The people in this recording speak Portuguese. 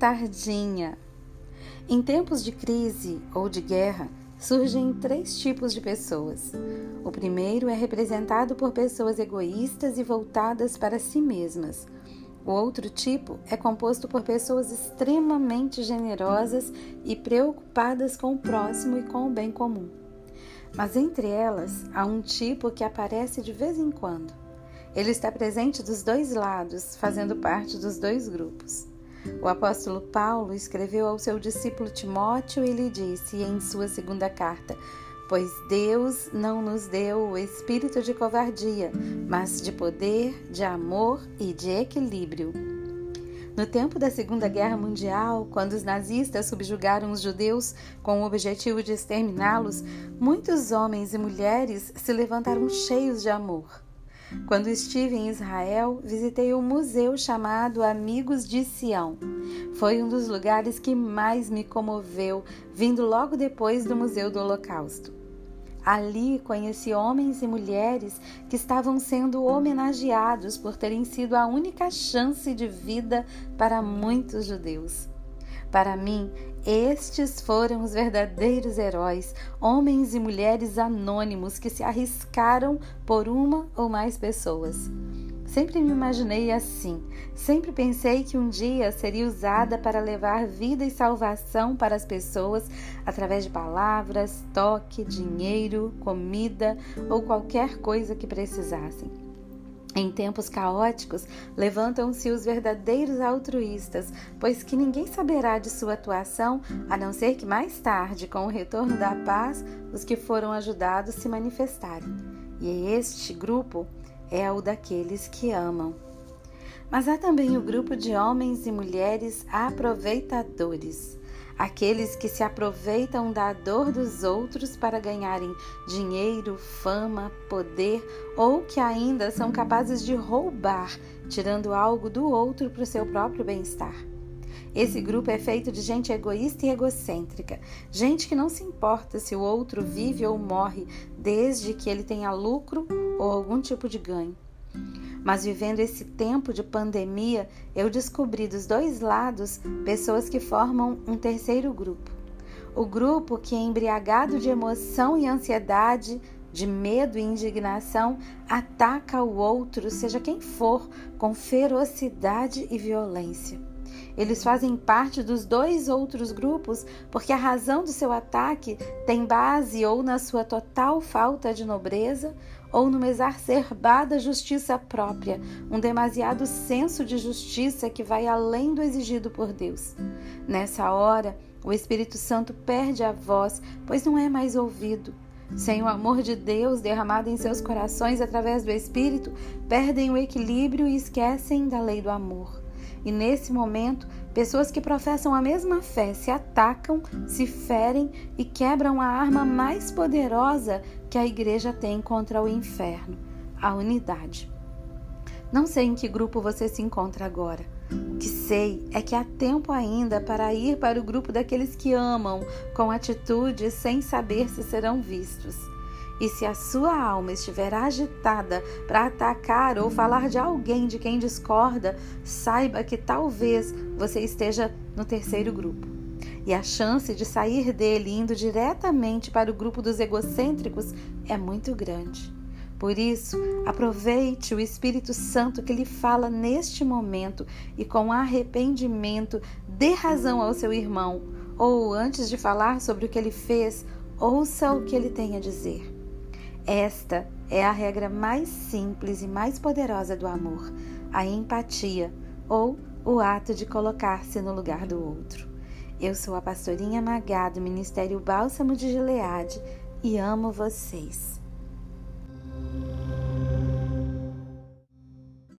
tardinha. Em tempos de crise ou de guerra, surgem três tipos de pessoas. O primeiro é representado por pessoas egoístas e voltadas para si mesmas. O outro tipo é composto por pessoas extremamente generosas e preocupadas com o próximo e com o bem comum. Mas entre elas há um tipo que aparece de vez em quando. Ele está presente dos dois lados, fazendo parte dos dois grupos. O apóstolo Paulo escreveu ao seu discípulo Timóteo e lhe disse em sua segunda carta: Pois Deus não nos deu o espírito de covardia, mas de poder, de amor e de equilíbrio. No tempo da Segunda Guerra Mundial, quando os nazistas subjugaram os judeus com o objetivo de exterminá-los, muitos homens e mulheres se levantaram cheios de amor. Quando estive em Israel, visitei um museu chamado Amigos de Sião. Foi um dos lugares que mais me comoveu, vindo logo depois do Museu do Holocausto. Ali conheci homens e mulheres que estavam sendo homenageados por terem sido a única chance de vida para muitos judeus. Para mim, estes foram os verdadeiros heróis, homens e mulheres anônimos que se arriscaram por uma ou mais pessoas. Sempre me imaginei assim. Sempre pensei que um dia seria usada para levar vida e salvação para as pessoas através de palavras, toque, dinheiro, comida ou qualquer coisa que precisassem. Em tempos caóticos, levantam-se os verdadeiros altruístas, pois que ninguém saberá de sua atuação, a não ser que mais tarde, com o retorno da paz, os que foram ajudados se manifestarem. E este grupo é o daqueles que amam. Mas há também o grupo de homens e mulheres aproveitadores, aqueles que se aproveitam da dor dos outros para ganharem dinheiro, fama, poder ou que ainda são capazes de roubar, tirando algo do outro para o seu próprio bem-estar. Esse grupo é feito de gente egoísta e egocêntrica, gente que não se importa se o outro vive ou morre, desde que ele tenha lucro ou algum tipo de ganho. Mas vivendo esse tempo de pandemia, eu descobri dos dois lados pessoas que formam um terceiro grupo. O grupo que, embriagado de emoção e ansiedade, de medo e indignação, ataca o outro, seja quem for, com ferocidade e violência. Eles fazem parte dos dois outros grupos porque a razão do seu ataque tem base ou na sua total falta de nobreza ou numa exacerbada justiça própria, um demasiado senso de justiça que vai além do exigido por Deus. Nessa hora, o Espírito Santo perde a voz, pois não é mais ouvido. Sem o amor de Deus derramado em seus corações através do Espírito, perdem o equilíbrio e esquecem da lei do amor. E nesse momento, pessoas que professam a mesma fé se atacam, se ferem e quebram a arma mais poderosa que a igreja tem contra o inferno, a unidade. Não sei em que grupo você se encontra agora. O que sei é que há tempo ainda para ir para o grupo daqueles que amam com atitude sem saber se serão vistos. E se a sua alma estiver agitada para atacar ou falar de alguém de quem discorda, saiba que talvez você esteja no terceiro grupo. E a chance de sair dele indo diretamente para o grupo dos egocêntricos é muito grande. Por isso, aproveite o Espírito Santo que lhe fala neste momento e, com arrependimento, dê razão ao seu irmão, ou antes de falar sobre o que ele fez, ouça o que ele tem a dizer. Esta é a regra mais simples e mais poderosa do amor, a empatia, ou o ato de colocar-se no lugar do outro. Eu sou a pastorinha Magá do Ministério Bálsamo de Gileade e amo vocês.